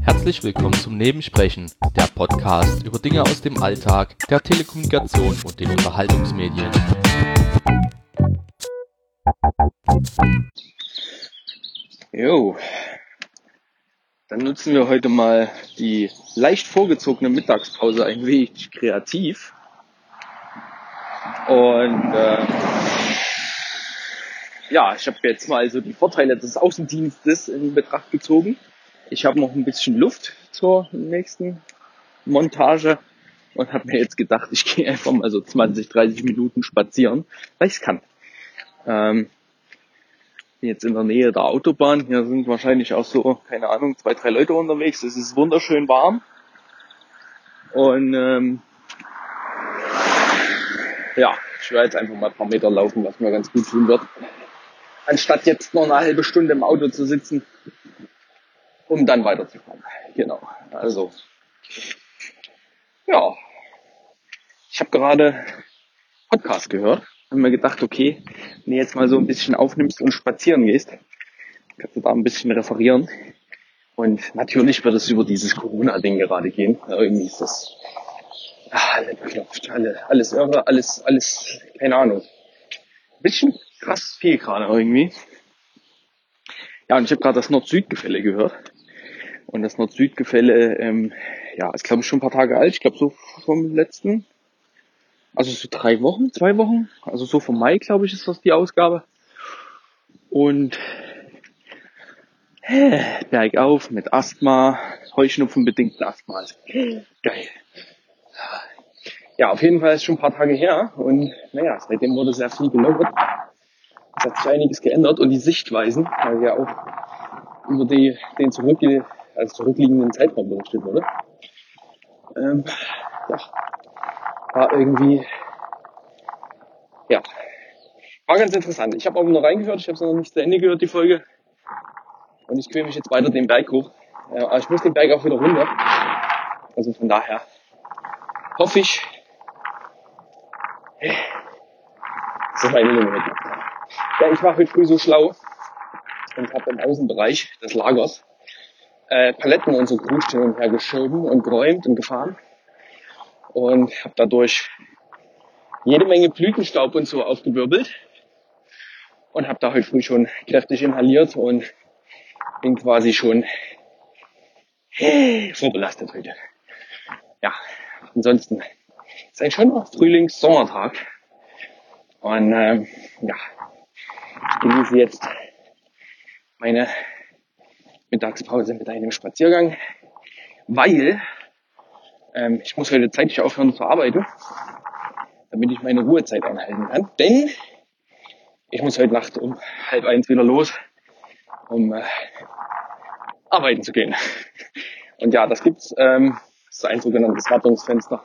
Herzlich willkommen zum Nebensprechen, der Podcast über Dinge aus dem Alltag, der Telekommunikation und den Unterhaltungsmedien. Jo, dann nutzen wir heute mal die leicht vorgezogene Mittagspause ein wenig kreativ. Und äh, ja, ich habe jetzt mal so die Vorteile des Außendienstes in Betracht gezogen. Ich habe noch ein bisschen Luft zur nächsten Montage und habe mir jetzt gedacht, ich gehe einfach mal so 20, 30 Minuten spazieren, weil ich es kann. Ähm, jetzt in der Nähe der Autobahn. Hier sind wahrscheinlich auch so, keine Ahnung, zwei, drei Leute unterwegs. Es ist wunderschön warm. Und ähm, ja, ich werde jetzt einfach mal ein paar Meter laufen, was mir ganz gut tun wird. Anstatt jetzt noch eine halbe Stunde im Auto zu sitzen um dann weiterzukommen. Genau. Also, ja. Ich habe gerade Podcast gehört und mir gedacht, okay, wenn du jetzt mal so ein bisschen aufnimmst und spazieren gehst, kannst du da ein bisschen referieren. Und natürlich wird es über dieses Corona-Ding gerade gehen. Ja, irgendwie ist das ah, alle beklopft, alle, alles irre, alles, alles, keine Ahnung. Ein bisschen krass viel gerade irgendwie. Ja, und ich habe gerade das Nord-Süd-Gefälle gehört. Und das Nord-Süd-Gefälle, ähm, ja, ist glaube ich schon ein paar Tage alt. Ich glaube so vom letzten, also so drei Wochen, zwei Wochen. Also so vom Mai, glaube ich, ist das die Ausgabe. Und äh, bergauf mit Asthma, Heuschnupfen bedingten Asthma. Also, geil. Ja, auf jeden Fall ist schon ein paar Tage her und naja, seitdem wurde sehr viel gelockert. Es hat sich einiges geändert und die Sichtweisen, weil ja auch über die, den zurückge als zurückliegenden Zeitraum berichtet wurde. Ähm, ja, war irgendwie, ja, war ganz interessant. Ich habe auch nur reingehört, ich habe es noch nicht zu Ende gehört, die Folge. Und ich quäle mich jetzt weiter den Berg hoch. Äh, aber ich muss den Berg auch wieder runter. Also von daher hoffe ich, das ist meine Lunge Ja, ich war heute früh so schlau und habe im Außenbereich des Lagers äh, Paletten und so Grut hin und geräumt und gefahren und habe dadurch jede Menge Blütenstaub und so aufgewirbelt und habe da heute früh schon kräftig inhaliert und bin quasi schon vorbelastet heute. Ja, ansonsten ist ein schöner Frühlings-Sommertag und ähm, ja, genieße jetzt meine Mittagspause mit einem Spaziergang, weil ähm, ich muss heute zeitlich aufhören zu arbeiten, damit ich meine Ruhezeit einhalten kann. Denn ich muss heute Nacht um halb eins wieder los, um äh, arbeiten zu gehen. Und ja, das gibt's. Ähm, das ist ein sogenanntes Wartungsfenster.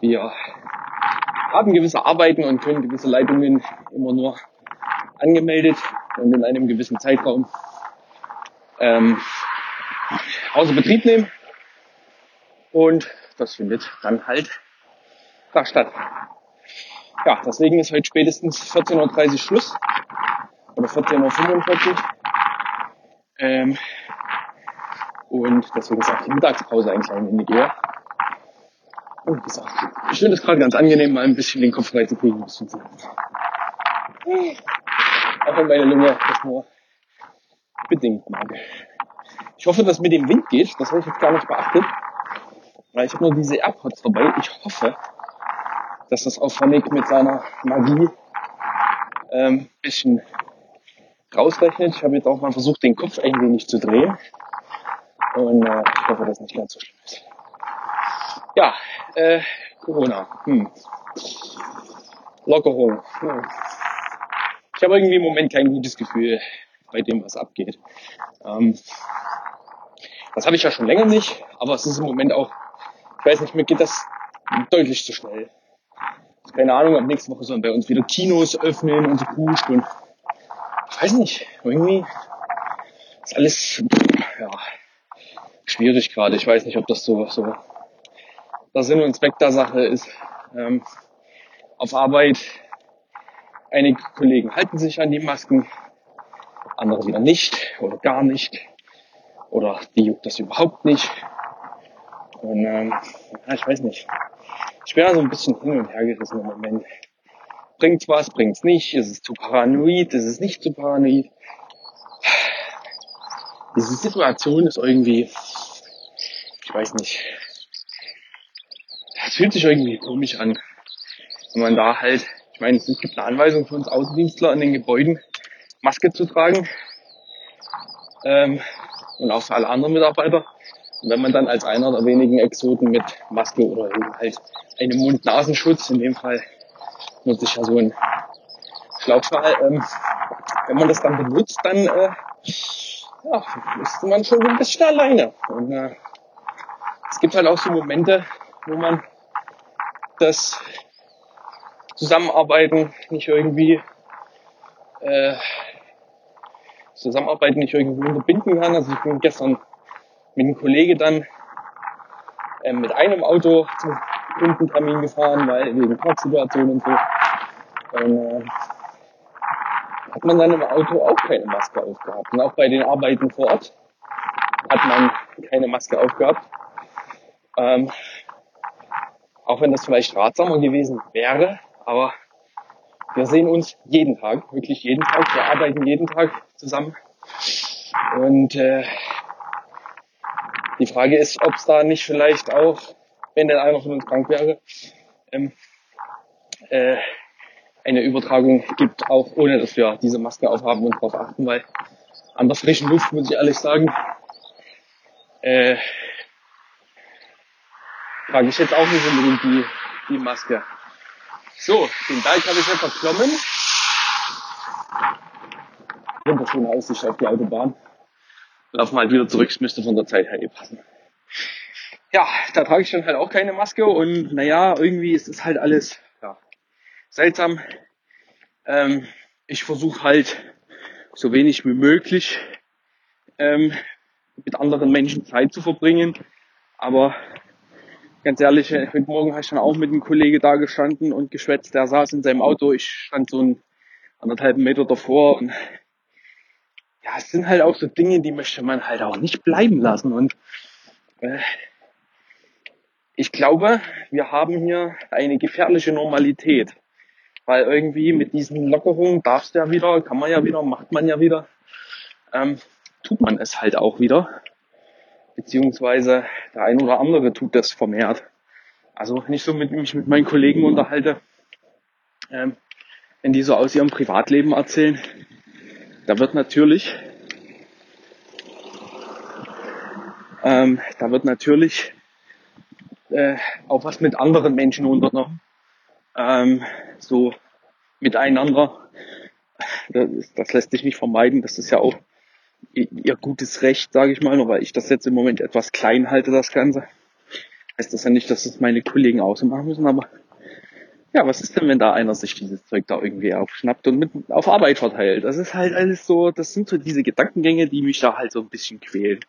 Wir haben gewisse Arbeiten und können gewisse Leitungen immer nur angemeldet und in einem gewissen Zeitraum ähm, außer Betrieb nehmen. Und das findet dann halt da statt. Ja, deswegen ist heute spätestens 14.30 Uhr Schluss. Oder 14.45 Uhr. Ähm, und deswegen ist auch die Mittagspause eigentlich ein wenig eher. Und wie gesagt, ich finde es gerade ganz angenehm, mal ein bisschen den Kopf frei zu kriegen. Auch wenn meine Lunge das nur bedingt mag. Ich hoffe, dass mit dem Wind geht. Das habe ich jetzt gar nicht beachtet. Weil ich habe nur diese AirPods dabei. Ich hoffe, dass das auch Phonic mit seiner Magie ähm, bisschen rausrechnet. Ich habe jetzt auch mal versucht, den Kopf ein wenig zu drehen. Und äh, ich hoffe, dass nicht ganz so schlimm ist. Ja, äh, Corona. Hm. Lockerung. Hm. Ich habe irgendwie im Moment kein gutes Gefühl bei dem, was abgeht. Ähm, das habe ich ja schon länger nicht, aber es ist im Moment auch, ich weiß nicht, mir geht das deutlich zu schnell. Keine Ahnung, ab nächste Woche sollen bei uns wieder Kinos öffnen und so Kuhst und ich weiß nicht, irgendwie ist alles ja, schwierig gerade. Ich weiß nicht, ob das so, so der Sinn und Zweck der Sache ist. Ähm, auf Arbeit, einige Kollegen halten sich an die Masken, andere wieder nicht oder gar nicht oder die juckt das überhaupt nicht. Und ähm, ja, ich weiß nicht. Ich bin da so ein bisschen hin und her gerissen im Moment. Bringt's was, bringt's nicht? Ist es zu paranoid? Ist es nicht zu paranoid? Diese Situation ist irgendwie, ich weiß nicht, es fühlt sich irgendwie komisch an. Wenn man da halt, ich meine, es gibt eine Anweisung für uns Außendienstler in den Gebäuden, Maske zu tragen. Ähm, und auch für alle anderen Mitarbeiter. Und wenn man dann als einer der wenigen Exoten mit Maske oder halt einem Mund-Nasenschutz, in dem Fall nutze ich ja so ein Schlauchschal, ähm, wenn man das dann benutzt, dann äh, ja, ist man schon ein bisschen alleine. Und äh, es gibt halt auch so Momente, wo man das Zusammenarbeiten nicht irgendwie äh, Zusammenarbeiten nicht irgendwie unterbinden kann. Also ich bin gestern mit einem Kollege dann äh, mit einem Auto zum Kundentermin gefahren, weil wegen Parksituation und so. Und, äh, hat man dann im Auto auch keine Maske aufgehabt. Und auch bei den Arbeiten vor Ort hat man keine Maske aufgehabt. Ähm, auch wenn das vielleicht ratsamer gewesen wäre, aber wir sehen uns jeden Tag, wirklich jeden Tag. Wir arbeiten jeden Tag zusammen. Und äh, die Frage ist, ob es da nicht vielleicht auch, wenn denn einer von uns krank wäre, ähm, äh, eine Übertragung gibt, auch ohne dass wir diese Maske aufhaben und darauf achten, weil an der frischen Luft, muss ich ehrlich sagen, äh, trage ich jetzt auch nicht unbedingt die, die Maske. So, den Teig habe ich ja verklommen. Wunderschöne Aussicht auf die Autobahn. Lauf mal wieder zurück, es müsste von der Zeit her eh passen. Ja, da trage ich dann halt auch keine Maske und naja, irgendwie ist es halt alles ja, seltsam. Ähm, ich versuche halt so wenig wie möglich ähm, mit anderen Menschen Zeit zu verbringen. Aber ganz ehrlich, heute Morgen habe ich dann auch mit einem Kollege da gestanden und geschwätzt. Der saß in seinem Auto. Ich stand so einen anderthalb Meter davor und ja, es sind halt auch so Dinge, die möchte man halt auch nicht bleiben lassen. Und äh, ich glaube, wir haben hier eine gefährliche Normalität. Weil irgendwie mit diesen Lockerungen darfst du ja wieder, kann man ja wieder, macht man ja wieder, ähm, tut man es halt auch wieder beziehungsweise der ein oder andere tut das vermehrt. Also wenn ich so mit mich mit meinen Kollegen unterhalte, ähm, wenn die so aus ihrem Privatleben erzählen, da wird natürlich, ähm, da wird natürlich äh, auch was mit anderen Menschen unternommen, ähm, so miteinander. Das, das lässt sich nicht vermeiden. Das ist ja auch ihr gutes Recht, sage ich mal, nur weil ich das jetzt im Moment etwas klein halte, das Ganze. Heißt das ja nicht, dass es meine Kollegen auch so machen müssen, aber ja, was ist denn, wenn da einer sich dieses Zeug da irgendwie aufschnappt und mit auf Arbeit verteilt? Das ist halt alles so, das sind so diese Gedankengänge, die mich da halt so ein bisschen quälen.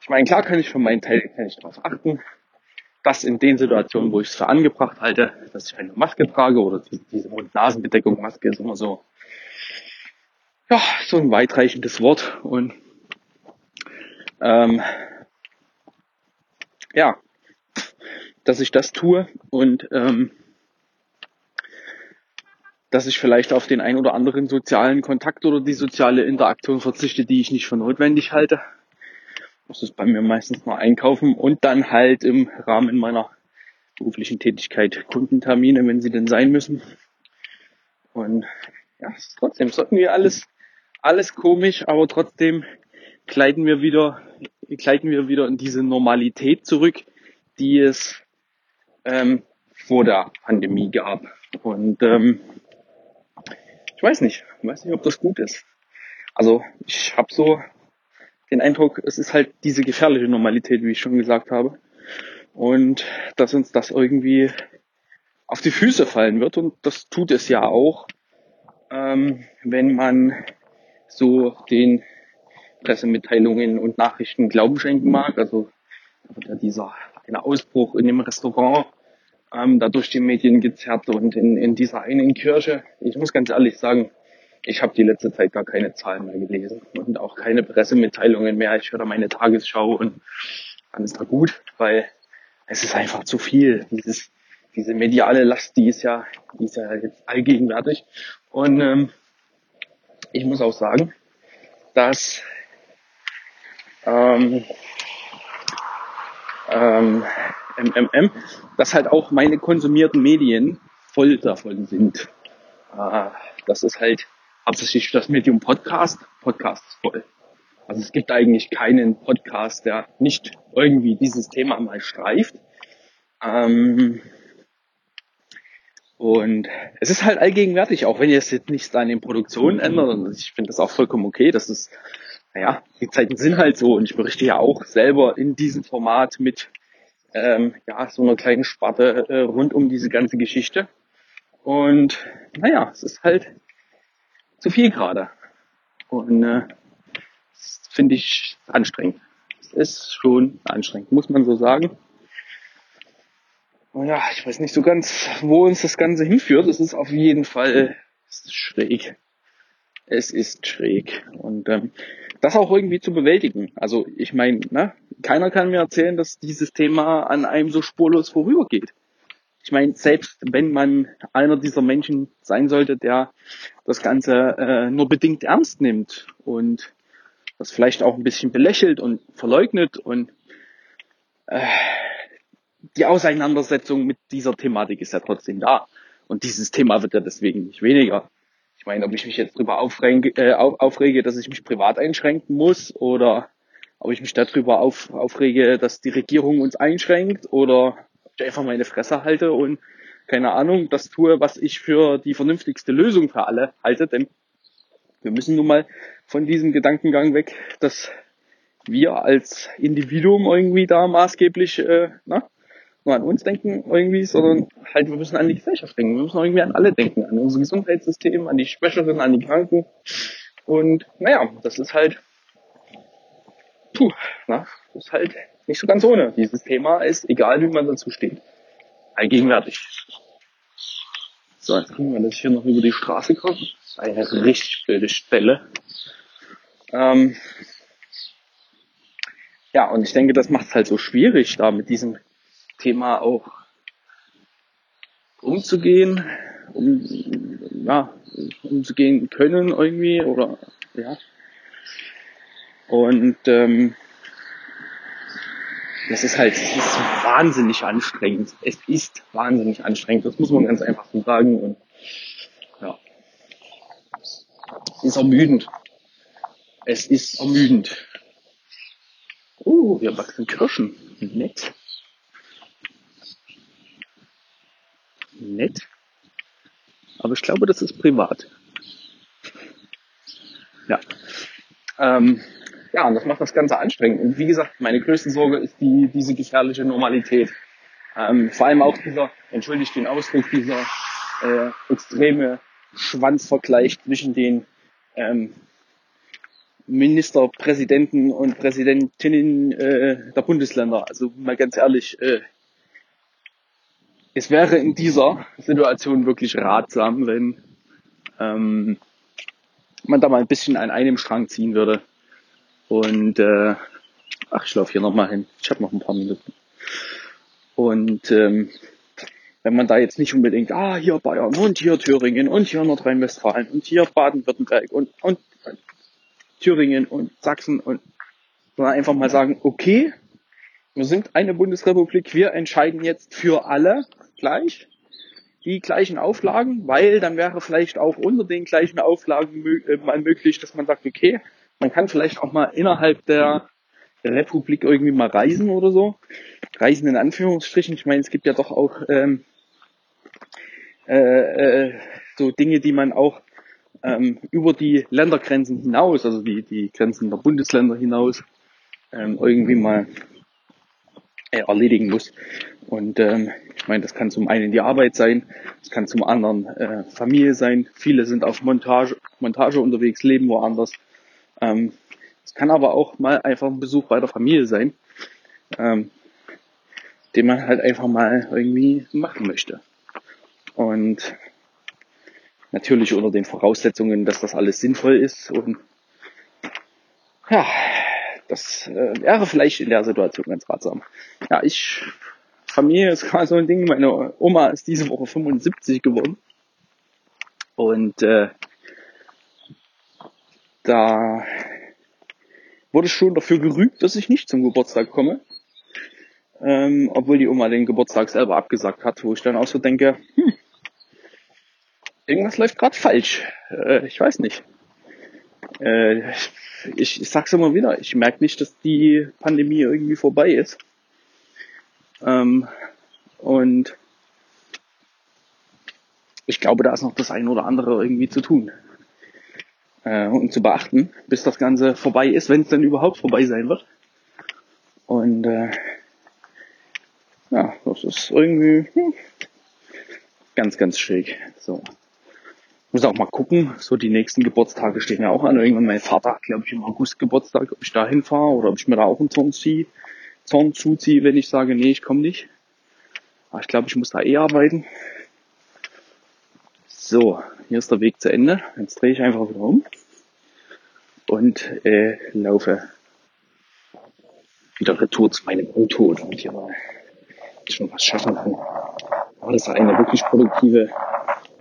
Ich meine, klar kann ich für meinen Teil kann ich darauf achten, dass in den Situationen, wo ich es für angebracht halte, dass ich eine Maske trage oder diese Mund-Nasen-Bedeckung Maske ist immer so ja, so ein weitreichendes Wort und ähm, ja, dass ich das tue und ähm, dass ich vielleicht auf den ein oder anderen sozialen Kontakt oder die soziale Interaktion verzichte, die ich nicht für notwendig halte. Das ist bei mir meistens nur einkaufen und dann halt im Rahmen meiner beruflichen Tätigkeit Kundentermine, wenn sie denn sein müssen. Und ja, trotzdem sollten wir alles alles komisch, aber trotzdem gleiten wir wieder, gleiten wir wieder in diese Normalität zurück, die es ähm, vor der Pandemie gab. Und ähm, ich weiß nicht, ich weiß nicht, ob das gut ist. Also ich habe so den Eindruck, es ist halt diese gefährliche Normalität, wie ich schon gesagt habe. Und dass uns das irgendwie auf die Füße fallen wird. Und das tut es ja auch, ähm, wenn man so den Pressemitteilungen und Nachrichten Glauben schenken mag. Also wird ja dieser eine Ausbruch in dem Restaurant ähm, da durch die Medien gezerrt und in, in dieser einen Kirche. Ich muss ganz ehrlich sagen, ich habe die letzte Zeit gar keine Zahlen mehr gelesen und auch keine Pressemitteilungen mehr. Ich höre meine Tagesschau und dann ist da gut, weil es ist einfach zu viel. Dieses, diese mediale Last, die ist ja, die ist ja jetzt allgegenwärtig. Und ähm, ich muss auch sagen, dass ähm, ähm, MMM, dass halt auch meine konsumierten Medien voll davon sind. Äh, das ist halt hauptsächlich das Medium Podcast. Podcast ist voll. Also es gibt eigentlich keinen Podcast, der nicht irgendwie dieses Thema mal streift. Ähm, und es ist halt allgegenwärtig, auch wenn ihr es jetzt nichts an den Produktionen ändert. Und ich finde das auch vollkommen okay. Das ist, naja, die Zeiten sind halt so. Und ich berichte ja auch selber in diesem Format mit ähm, ja, so einer kleinen Sparte äh, rund um diese ganze Geschichte. Und naja, es ist halt zu viel gerade. Und äh, das finde ich anstrengend. Es ist schon anstrengend, muss man so sagen. Ja, ich weiß nicht so ganz, wo uns das Ganze hinführt. Es ist auf jeden Fall schräg. Es ist schräg. Und ähm, das auch irgendwie zu bewältigen. Also ich meine, ne, keiner kann mir erzählen, dass dieses Thema an einem so spurlos vorübergeht. Ich meine, selbst wenn man einer dieser Menschen sein sollte, der das Ganze äh, nur bedingt ernst nimmt und das vielleicht auch ein bisschen belächelt und verleugnet und äh, die Auseinandersetzung mit dieser Thematik ist ja trotzdem da. Und dieses Thema wird ja deswegen nicht weniger. Ich meine, ob ich mich jetzt darüber aufrege, äh, aufrege, dass ich mich privat einschränken muss oder ob ich mich darüber auf, aufrege, dass die Regierung uns einschränkt oder ob ich einfach meine Fresse halte und keine Ahnung, das tue, was ich für die vernünftigste Lösung für alle halte, denn wir müssen nun mal von diesem Gedankengang weg, dass wir als Individuum irgendwie da maßgeblich äh, na, nur an uns denken irgendwie, sondern halt wir müssen an die Gesellschaft denken. Wir müssen irgendwie an alle denken, an unser Gesundheitssystem, an die Schwächeren, an die Kranken. Und naja, das ist halt, puh, na, das ist halt nicht so ganz ohne. Dieses Thema ist, egal wie man dazu steht, allgegenwärtig. So, jetzt gucken wir, dass ich hier noch über die Straße komme. Eine richtig blöde Stelle. Ähm, ja, und ich denke, das macht es halt so schwierig, da mit diesem Thema auch umzugehen, um, ja, umzugehen können irgendwie oder ja. Und ähm, das ist halt, es ist wahnsinnig anstrengend. Es ist wahnsinnig anstrengend. Das muss man ganz einfach so sagen. Und ja, es ist ermüdend. Es ist ermüdend. Oh, hier wachsen Kirschen. Nett. Nett. Aber ich glaube, das ist privat. Ja. Ähm, ja, und das macht das Ganze anstrengend. Und wie gesagt, meine größte Sorge ist die, diese gefährliche Normalität. Ähm, vor allem auch dieser, entschuldigt den Ausdruck, dieser äh, extreme Schwanzvergleich zwischen den ähm, Ministerpräsidenten und Präsidentinnen äh, der Bundesländer. Also mal ganz ehrlich, äh, es wäre in dieser Situation wirklich ratsam, wenn ähm, man da mal ein bisschen an einem Strang ziehen würde. Und äh, ach, ich laufe hier nochmal hin. Ich habe noch ein paar Minuten. Und ähm, wenn man da jetzt nicht unbedingt, ah, hier Bayern und hier Thüringen und hier Nordrhein-Westfalen und hier Baden-Württemberg und, und Thüringen und Sachsen und sondern einfach mal sagen, okay, wir sind eine Bundesrepublik, wir entscheiden jetzt für alle gleich die gleichen Auflagen, weil dann wäre vielleicht auch unter den gleichen Auflagen äh, mal möglich, dass man sagt, okay, man kann vielleicht auch mal innerhalb der Republik irgendwie mal reisen oder so. Reisen in Anführungsstrichen. Ich meine, es gibt ja doch auch ähm, äh, äh, so Dinge, die man auch ähm, über die Ländergrenzen hinaus, also die, die Grenzen der Bundesländer hinaus, ähm, irgendwie mal äh, erledigen muss. Und ähm, ich meine, das kann zum einen die Arbeit sein, es kann zum anderen äh, Familie sein. Viele sind auf Montage, Montage unterwegs, leben woanders. Ähm, es kann aber auch mal einfach ein Besuch bei der Familie sein, ähm, den man halt einfach mal irgendwie machen möchte. Und Natürlich unter den Voraussetzungen, dass das alles sinnvoll ist und ja, das äh, wäre vielleicht in der Situation ganz ratsam. Ja, ich, Familie ist gerade so ein Ding. Meine Oma ist diese Woche 75 geworden. Und äh, da wurde schon dafür gerügt, dass ich nicht zum Geburtstag komme. Ähm, obwohl die Oma den Geburtstag selber abgesagt hat, wo ich dann auch so denke, hm, irgendwas läuft gerade falsch. Äh, ich weiß nicht. Äh, ich, ich sag's immer wieder, ich merke nicht, dass die Pandemie irgendwie vorbei ist. Ähm, und ich glaube, da ist noch das eine oder andere irgendwie zu tun äh, und zu beachten, bis das Ganze vorbei ist, wenn es dann überhaupt vorbei sein wird. Und äh, ja, das ist irgendwie hm, ganz, ganz schräg. So. Muss auch mal gucken, so die nächsten Geburtstage stehen ja auch an. Irgendwann mein Vater hat, glaube ich, im August Geburtstag, ob ich da hinfahre oder ob ich mir da auch einen Zorn ziehe, Zorn zuziehe, wenn ich sage, nee, ich komme nicht. Aber ich glaube, ich muss da eh arbeiten. So, hier ist der Weg zu Ende. Jetzt drehe ich einfach wieder um und äh, laufe wieder retour zu meinem Auto, damit ich mal schon was schaffen kann. War das eine wirklich produktive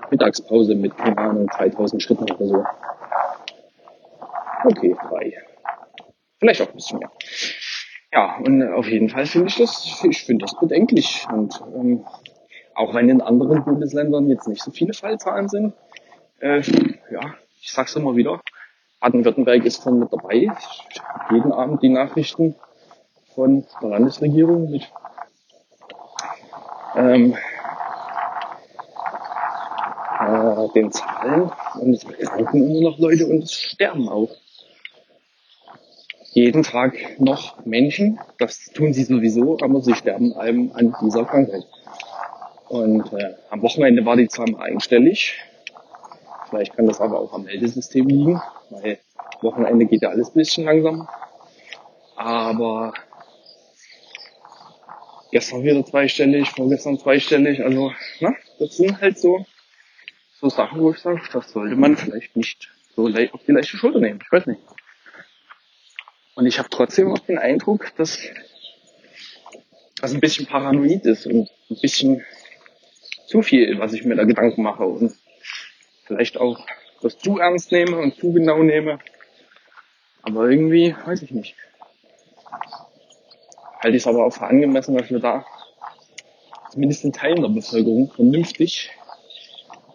Mittagspause mit, keine Ahnung, 3000 Schritten oder so. Okay, frei. Vielleicht auch ein bisschen mehr. Ja, und auf jeden Fall finde ich das, ich finde das bedenklich. Und ähm, auch wenn in anderen Bundesländern jetzt nicht so viele Fallzahlen sind, äh, ja, ich sag's immer wieder, Baden-Württemberg ist von mit dabei. Ich habe jeden Abend die Nachrichten von der Landesregierung mit ähm, äh, den Zahlen und es erkranken immer noch Leute und es sterben auch. Jeden Tag noch Menschen, das tun sie sowieso, aber sie sterben einem an dieser Krankheit. Und äh, am Wochenende war die Zahl einstellig. Vielleicht kann das aber auch am Meldesystem liegen, weil Wochenende geht ja alles ein bisschen langsam. Aber gestern wieder zweistellig, vorgestern zweistellig. Also, na, das sind halt so, so Sachen, wo ich sage, das sollte man vielleicht nicht so auf die leichte Schulter nehmen. Ich weiß nicht. Und ich habe trotzdem auch den Eindruck, dass das ein bisschen paranoid ist und ein bisschen zu viel, was ich mir da Gedanken mache und vielleicht auch das zu ernst nehme und zu genau nehme. Aber irgendwie, weiß ich nicht. Halte ich es aber auch für angemessen, dass wir da zumindest in Teilen der Bevölkerung vernünftig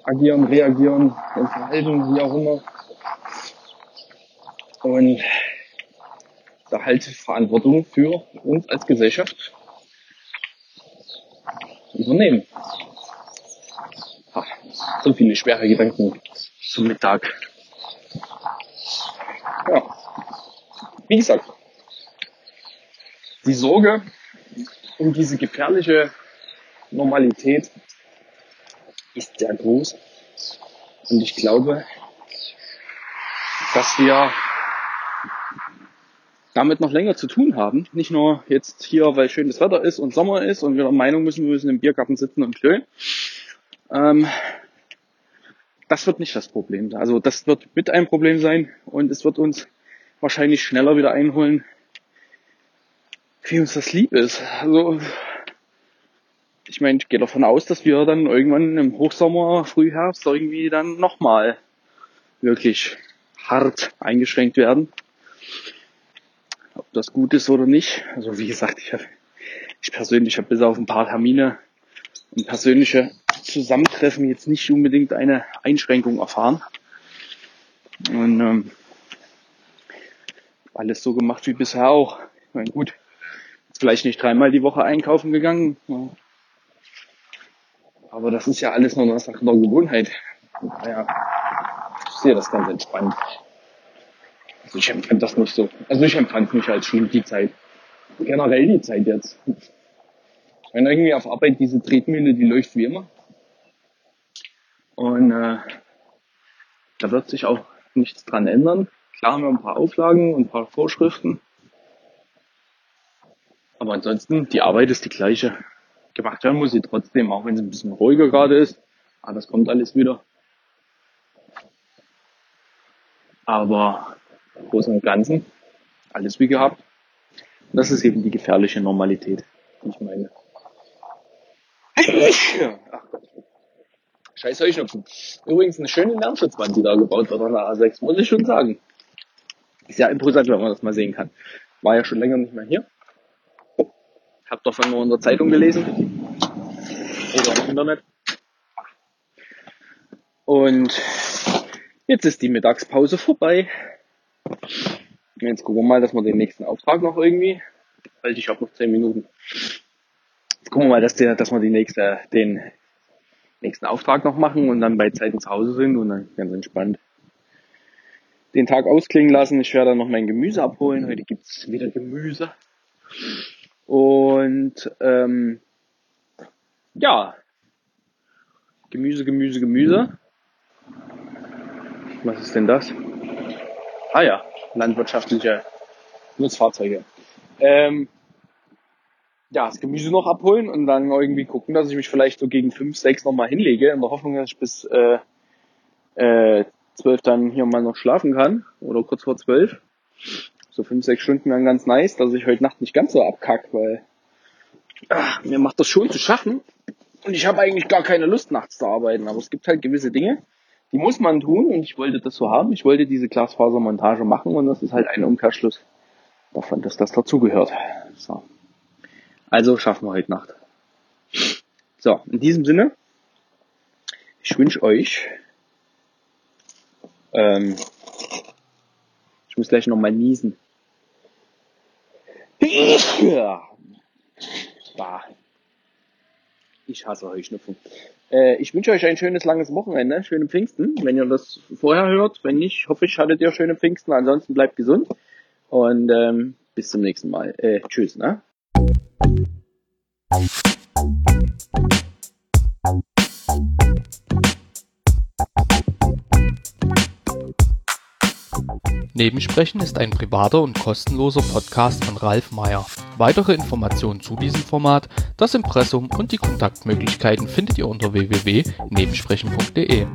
agieren, reagieren, und verhalten, wie auch immer. Und da halt Verantwortung für uns als Gesellschaft übernehmen so viele schwere Gedanken zum Mittag. Ja. Wie gesagt, die Sorge um diese gefährliche Normalität ist sehr groß. Und ich glaube, dass wir damit noch länger zu tun haben. Nicht nur jetzt hier, weil schönes Wetter ist und Sommer ist und wir der Meinung müssen, wir müssen im Biergarten sitzen und chillen. Ähm, das wird nicht das Problem. sein. Also das wird mit ein Problem sein und es wird uns wahrscheinlich schneller wieder einholen, wie uns das lieb ist. Also ich meine, ich gehe davon aus, dass wir dann irgendwann im Hochsommer, Frühherbst irgendwie dann nochmal wirklich hart eingeschränkt werden. Ob das gut ist oder nicht. Also wie gesagt, ich, hab, ich persönlich habe bis auf ein paar Termine und persönliche Zusammentreffen jetzt nicht unbedingt eine Einschränkung erfahren. Und ähm, alles so gemacht wie bisher auch. Ich meine, gut, jetzt vielleicht nicht dreimal die Woche einkaufen gegangen. Aber das ist ja alles eine Sache der Gewohnheit. Naja, ich sehe das ganz entspannt. Ich empfand das nicht so. Also ich empfand mich als schlimm die Zeit. Generell die Zeit jetzt. Wenn irgendwie auf Arbeit diese Tretmühle, die läuft wie immer. Und äh, da wird sich auch nichts dran ändern. Klar haben wir ein paar Auflagen und ein paar Vorschriften. Aber ansonsten, die Arbeit ist die gleiche. Gemacht werden muss sie trotzdem, auch wenn es ein bisschen ruhiger gerade ist. Aber das kommt alles wieder. Aber Großen und Ganzen alles wie gehabt. Und das ist eben die gefährliche Normalität, die ich meine. Ach Gott. Scheiß Heuschnupfen. Übrigens eine schöne Lärmschutzwand, die da gebaut wird an der A6, muss ich schon sagen. Ist ja imposant, wenn man das mal sehen kann. War ja schon länger nicht mehr hier. Hab davon nur in der Zeitung gelesen. Oder im Internet. Und jetzt ist die Mittagspause vorbei. Jetzt gucken wir mal, dass wir den nächsten Auftrag noch irgendwie, weil ich habe noch 10 Minuten. Jetzt gucken wir mal, dass, der, dass wir die nächste, den nächsten Auftrag noch machen und dann bei Zeiten zu Hause sind und dann ganz entspannt den Tag ausklingen lassen. Ich werde dann noch mein Gemüse abholen. Heute gibt's wieder Gemüse. Und ähm, ja, Gemüse, Gemüse, Gemüse. Was ist denn das? Ah ja, landwirtschaftliche Nutzfahrzeuge. Ähm, ja, das Gemüse noch abholen und dann irgendwie gucken, dass ich mich vielleicht so gegen 5, 6 nochmal hinlege, in der Hoffnung, dass ich bis äh, äh, 12 dann hier mal noch schlafen kann oder kurz vor 12. So 5, 6 Stunden wären ganz nice, dass ich heute Nacht nicht ganz so abkack, weil ach, mir macht das schon zu schaffen und ich habe eigentlich gar keine Lust nachts zu arbeiten, aber es gibt halt gewisse Dinge, die muss man tun und ich wollte das so haben. Ich wollte diese Glasfasermontage machen und das ist halt ein Umkehrschluss davon, dass das dazugehört. So. Also schaffen wir heute Nacht. So, in diesem Sinne, ich wünsche euch, ähm, ich muss gleich nochmal niesen. Ich hasse Heuschnupfen. Äh, ich wünsche euch ein schönes langes Wochenende, schöne Pfingsten, wenn ihr das vorher hört. Wenn nicht, hoffe ich, hattet ihr schöne Pfingsten. Ansonsten bleibt gesund und ähm, bis zum nächsten Mal. Äh, tschüss, ne? Nebensprechen ist ein privater und kostenloser Podcast von Ralf Meyer. Weitere Informationen zu diesem Format, das Impressum und die Kontaktmöglichkeiten findet ihr unter www.nebensprechen.de.